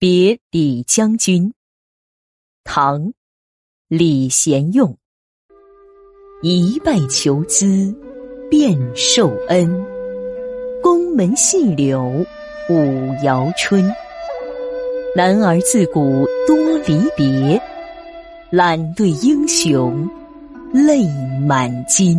别李将军，唐·李贤用。一拜求资，便受恩。宫门细柳舞摇春。男儿自古多离别，懒对英雄泪满襟。